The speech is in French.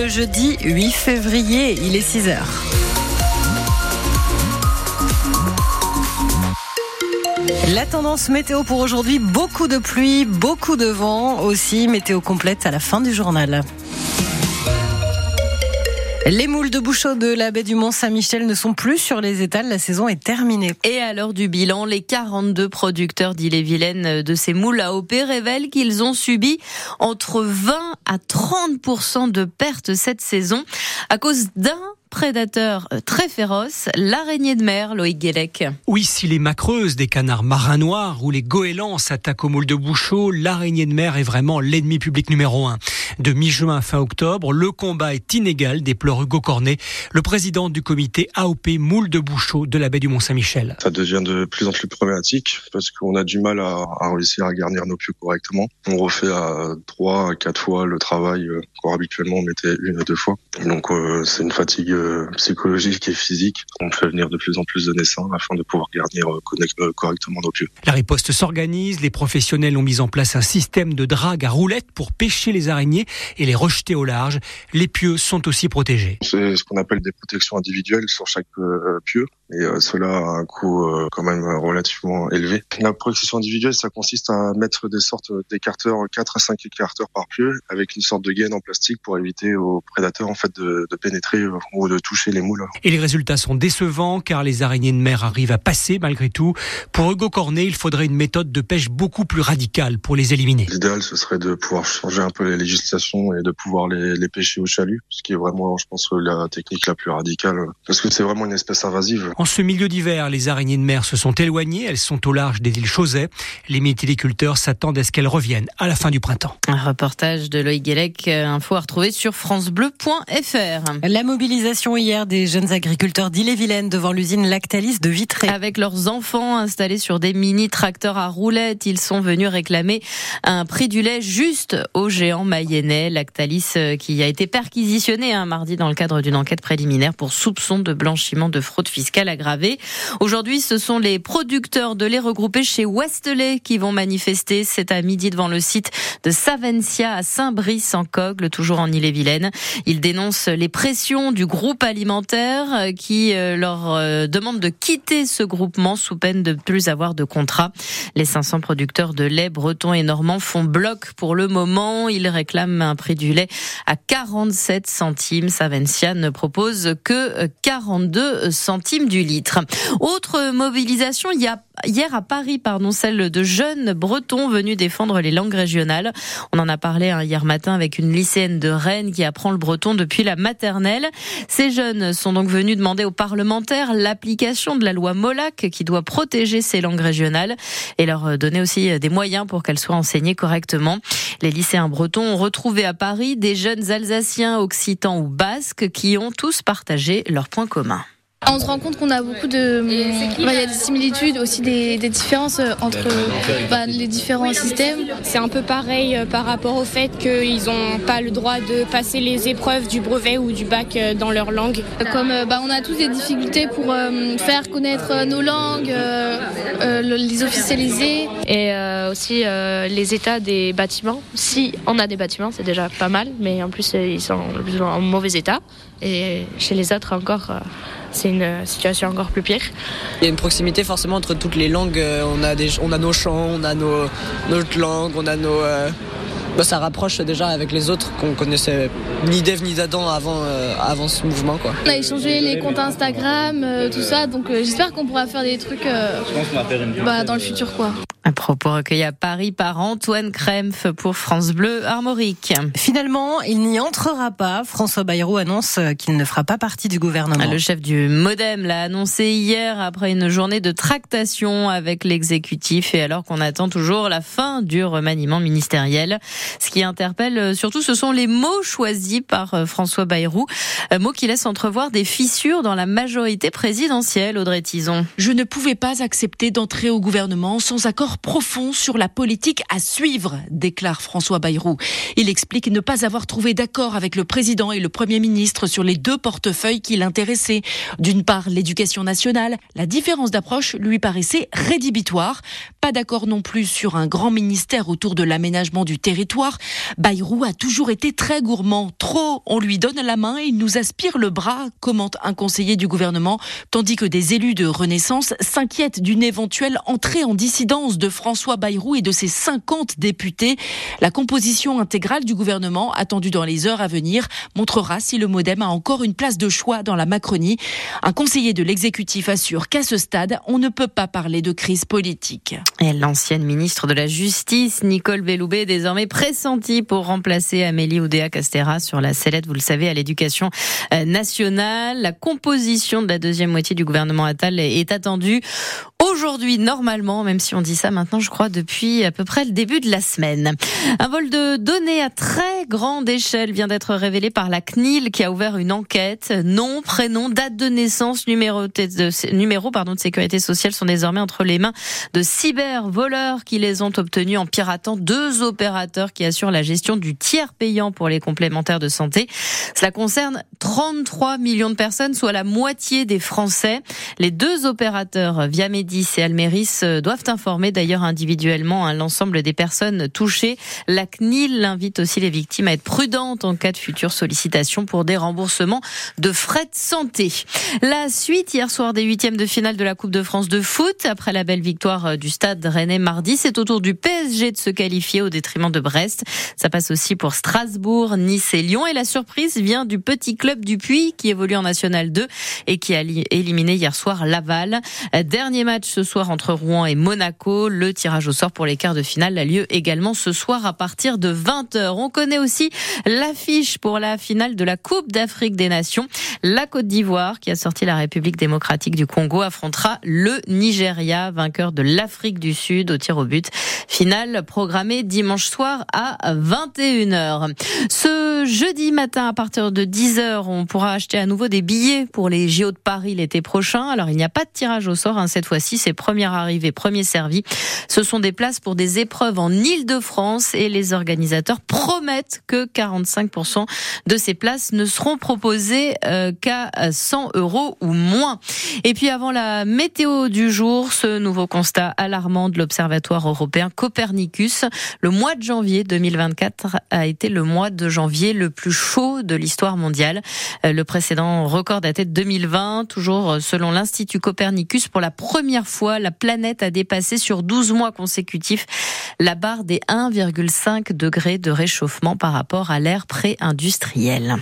le jeudi 8 février. Il est 6 heures. La tendance météo pour aujourd'hui, beaucoup de pluie, beaucoup de vent aussi. Météo complète à la fin du journal. Les moules de bouchot de la baie du Mont-Saint-Michel ne sont plus sur les étals. La saison est terminée. Et à l'heure du bilan, les 42 producteurs d'Ille-et-Vilaine de ces moules AOP révèlent qu'ils ont subi entre 20 à 30% de pertes cette saison à cause d'un prédateur euh, très féroce, l'araignée de mer, Loïc Guélec. Oui, si les macreuses, des canards marins noirs ou les goélands s'attaquent aux moules de Bouchot, l'araignée de mer est vraiment l'ennemi public numéro un. De mi-juin à fin octobre, le combat est inégal, déplore Hugo Cornet, le président du comité AOP Moules de Bouchot de la baie du Mont-Saint-Michel. Ça devient de plus en plus problématique parce qu'on a du mal à, réussir à garnir nos pieux correctement. On refait à trois, à quatre fois le travail euh, habituellement on mettait une à deux fois. Donc euh, c'est une fatigue psychologique et physique. On fait venir de plus en plus de naissants afin de pouvoir garnir euh, correctement nos pieux. La riposte s'organise, les professionnels ont mis en place un système de drague à roulettes pour pêcher les araignées et les rejeter au large. Les pieux sont aussi protégés. C'est ce qu'on appelle des protections individuelles sur chaque pieu et cela a un coût quand même relativement élevé. La protection individuelle, ça consiste à mettre des sortes d'écarteurs, 4 à 5 écarteurs par pieu, avec une sorte de gaine en plastique pour éviter aux prédateurs en fait de, de pénétrer ou de toucher les moules. Et les résultats sont décevants car les araignées de mer arrivent à passer malgré tout. Pour Hugo Cornet, il faudrait une méthode de pêche beaucoup plus radicale pour les éliminer. L'idéal, ce serait de pouvoir changer un peu les législations et de pouvoir les, les pêcher au chalut, ce qui est vraiment, je pense, la technique la plus radicale, parce que c'est vraiment une espèce invasive. En ce milieu d'hiver, les araignées de mer se sont éloignées, elles sont au large des îles Chausey. Les métilliculteurs s'attendent à ce qu'elles reviennent à la fin du printemps. Un reportage de Loïc Guélec, info à retrouver sur francebleu.fr. La mobilisation hier des jeunes agriculteurs d'Ille-et-Vilaine devant l'usine Lactalis de Vitré. Avec leurs enfants installés sur des mini-tracteurs à roulettes, ils sont venus réclamer un prix du lait juste aux géants mayennais. Lactalis euh, qui a été perquisitionné un hein, mardi dans le cadre d'une enquête préliminaire pour soupçon de blanchiment de fraude fiscale aggravée. Aujourd'hui, ce sont les producteurs de lait regroupés chez Westley qui vont manifester cet à midi devant le site de Savencia à Saint-Brice-en-Cogle, toujours en Ille-et-Vilaine. Ils dénoncent les pressions du groupe alimentaire euh, qui euh, leur euh, demande de quitter ce groupement sous peine de plus avoir de contrat. Les 500 producteurs de lait bretons et normands font bloc pour le moment. Ils réclament un prix du lait à 47 centimes. Savencia ne propose que 42 centimes du litre. Autre mobilisation, hier à Paris, pardon, celle de jeunes bretons venus défendre les langues régionales. On en a parlé hein, hier matin avec une lycéenne de Rennes qui apprend le breton depuis la maternelle. Ces jeunes sont donc venus demander aux parlementaires l'application de la loi Molac qui doit protéger ces langues régionales et leur donner aussi des moyens pour qu'elles soient enseignées correctement. Les lycéens bretons ont retrouvé à Paris des jeunes Alsaciens, Occitans ou Basques qui ont tous partagé leurs points communs. On se rend compte qu'on a beaucoup de. Il y a des similitudes, aussi des, différences euh, entre bah, les différents systèmes. C'est un peu pareil euh, par rapport au fait qu'ils n'ont pas le droit de passer les épreuves du brevet ou du bac euh, dans leur langue. Comme bah, on a tous des difficultés pour faire connaître nos langues, les officialiser. Et aussi les états des bâtiments. Si on a des bâtiments, c'est déjà pas mal, mais en plus ils sont en mauvais état. Et chez les autres encore c'est une situation encore plus pire. Il y a une proximité forcément entre toutes les langues. Euh, on a, des, on a nos chants, on a nos, notre langue, on a nos... Euh, bah, ça rapproche déjà avec les autres qu'on connaissait ni d'Ève ni d'Adam avant, euh, avant ce mouvement. Quoi. On a échangé les comptes Instagram, tout ça, donc j'espère qu'on pourra faire des trucs bah, dans le futur. quoi. Un propos recueilli à Paris par Antoine Krempf pour France Bleu Armorique. Finalement, il n'y entrera pas. François Bayrou annonce qu'il ne fera pas partie du gouvernement. Le chef du Modem l'a annoncé hier après une journée de tractation avec l'exécutif et alors qu'on attend toujours la fin du remaniement ministériel. Ce qui interpelle surtout, ce sont les mots choisis par François Bayrou, mots qui laissent entrevoir des fissures dans la majorité présidentielle, Audrey Tison. Je ne pouvais pas accepter d'entrer au gouvernement sans accord profond sur la politique à suivre, déclare François Bayrou. Il explique ne pas avoir trouvé d'accord avec le président et le premier ministre sur les deux portefeuilles qui l'intéressaient. D'une part, l'éducation nationale. La différence d'approche lui paraissait rédhibitoire. Pas d'accord non plus sur un grand ministère autour de l'aménagement du territoire. Bayrou a toujours été très gourmand. Trop, on lui donne la main et il nous aspire le bras, commente un conseiller du gouvernement, tandis que des élus de Renaissance s'inquiètent d'une éventuelle entrée en dissidence de François Bayrou et de ses 50 députés. La composition intégrale du gouvernement, attendue dans les heures à venir, montrera si le modem a encore une place de choix dans la Macronie. Un conseiller de l'exécutif assure qu'à ce stade, on ne peut pas parler de crise politique. L'ancienne ministre de la Justice, Nicole Belloubet, est désormais pressentie pour remplacer Amélie Oudéa-Castera sur la sellette, vous le savez, à l'éducation euh, nationale. La composition de la deuxième moitié du gouvernement Attal est attendue aujourd'hui normalement, même si on dit ça maintenant, je crois, depuis à peu près le début de la semaine. Un vol de données à très grande échelle vient d'être révélé par la CNIL qui a ouvert une enquête. Nom, prénom, date de naissance, numéro de, numéro pardon, de sécurité sociale sont désormais entre les mains de cybervoleurs qui les ont obtenus en piratant deux opérateurs qui assurent la gestion du tiers payant pour les complémentaires de santé. Cela concerne 33 millions de personnes, soit la moitié des Français. Les deux opérateurs via et Almeris euh, doivent informer d'ailleurs individuellement hein, l'ensemble des personnes touchées. La CNIL invite aussi les victimes à être prudentes en cas de future sollicitation pour des remboursements de frais de santé. La suite hier soir des huitièmes de finale de la Coupe de France de foot après la belle victoire euh, du Stade Rennais mardi, c'est au tour du PSG de se qualifier au détriment de Brest. Ça passe aussi pour Strasbourg, Nice et Lyon et la surprise vient du petit club du Puy qui évolue en National 2 et qui a éliminé hier soir Laval. Euh, dernier match ce soir entre Rouen et Monaco. Le tirage au sort pour les quarts de finale a lieu également ce soir à partir de 20h. On connaît aussi l'affiche pour la finale de la Coupe d'Afrique des Nations. La Côte d'Ivoire, qui a sorti la République démocratique du Congo, affrontera le Nigeria, vainqueur de l'Afrique du Sud au tir au but. Finale programmée dimanche soir à 21h. Ce jeudi matin, à partir de 10h, on pourra acheter à nouveau des billets pour les JO de Paris l'été prochain. Alors, il n'y a pas de tirage au sort hein, cette fois-ci c'est première arrivée, premier servi. Ce sont des places pour des épreuves en Ile-de-France et les organisateurs promettent que 45% de ces places ne seront proposées euh, qu'à 100 euros ou moins. Et puis avant la météo du jour, ce nouveau constat alarmant de l'Observatoire européen Copernicus, le mois de janvier 2024 a été le mois de janvier le plus chaud de l'histoire mondiale. Euh, le précédent record datait de 2020, toujours selon l'Institut Copernicus pour la première la planète a dépassé sur 12 mois consécutifs la barre des 1,5 degrés de réchauffement par rapport à l'ère pré-industrielle.